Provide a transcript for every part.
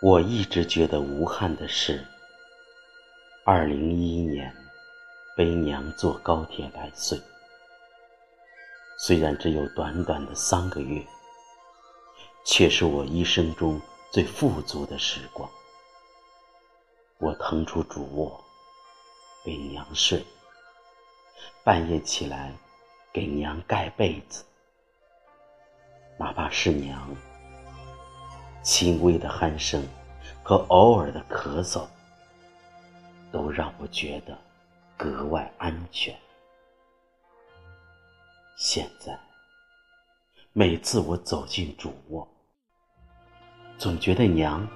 我一直觉得无憾的是，二零一一年背娘坐高铁来岁，虽然只有短短的三个月，却是我一生中最富足的时光。我腾出主卧，给娘睡，半夜起来给娘盖被子，哪怕是娘。轻微的鼾声和偶尔的咳嗽，都让我觉得格外安全。现在，每次我走进主卧，总觉得娘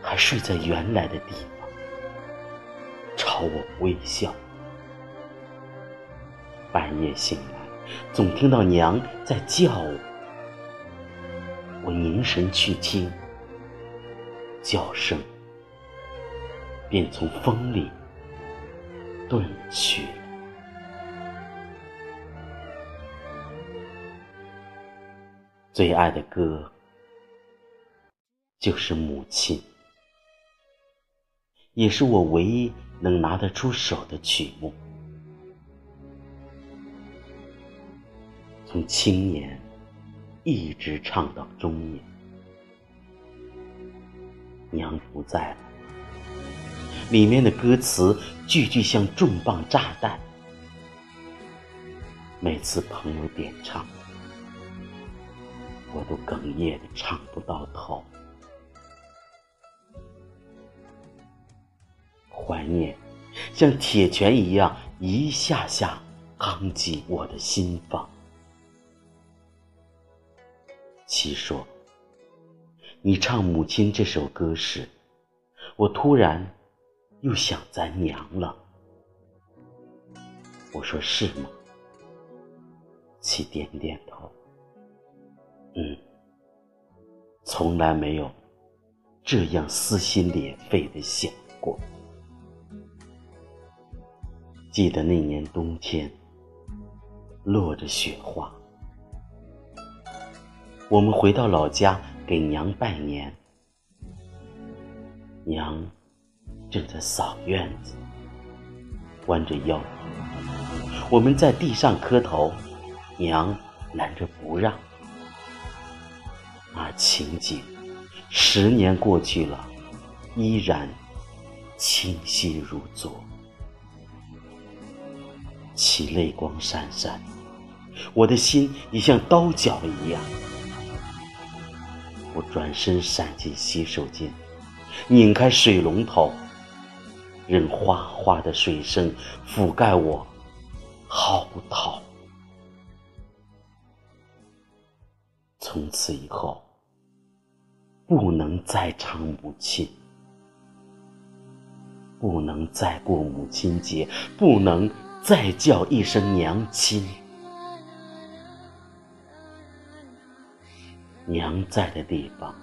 还睡在原来的地方，朝我微笑。半夜醒来，总听到娘在叫我。我凝神去听，叫声便从风里遁去。最爱的歌就是母亲，也是我唯一能拿得出手的曲目。从青年。一直唱到中年，娘不在了。里面的歌词句句像重磅炸弹，每次朋友点唱，我都哽咽的唱不到头。怀念像铁拳一样一下下夯击我的心房。七说：“你唱母亲这首歌时，我突然又想咱娘了。”我说：“是吗？”七点点头。嗯，从来没有这样撕心裂肺的想过。记得那年冬天，落着雪花。我们回到老家给娘拜年，娘正在扫院子，弯着腰。我们在地上磕头，娘拦着不让。那情景，十年过去了，依然清晰如昨。其泪光闪闪，我的心也像刀绞一样。我转身闪进洗手间，拧开水龙头，任哗哗的水声覆盖我嚎啕。从此以后，不能再唱母亲，不能再过母亲节，不能再叫一声娘亲。娘在的地方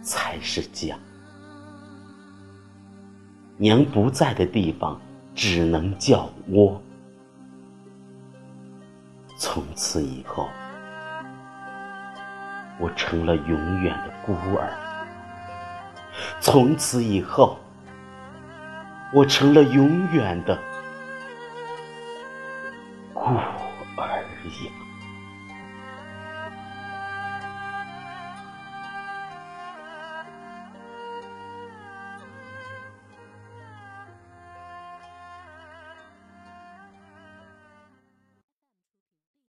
才是家，娘不在的地方只能叫窝。从此以后，我成了永远的孤儿。从此以后，我成了永远的孤儿呀。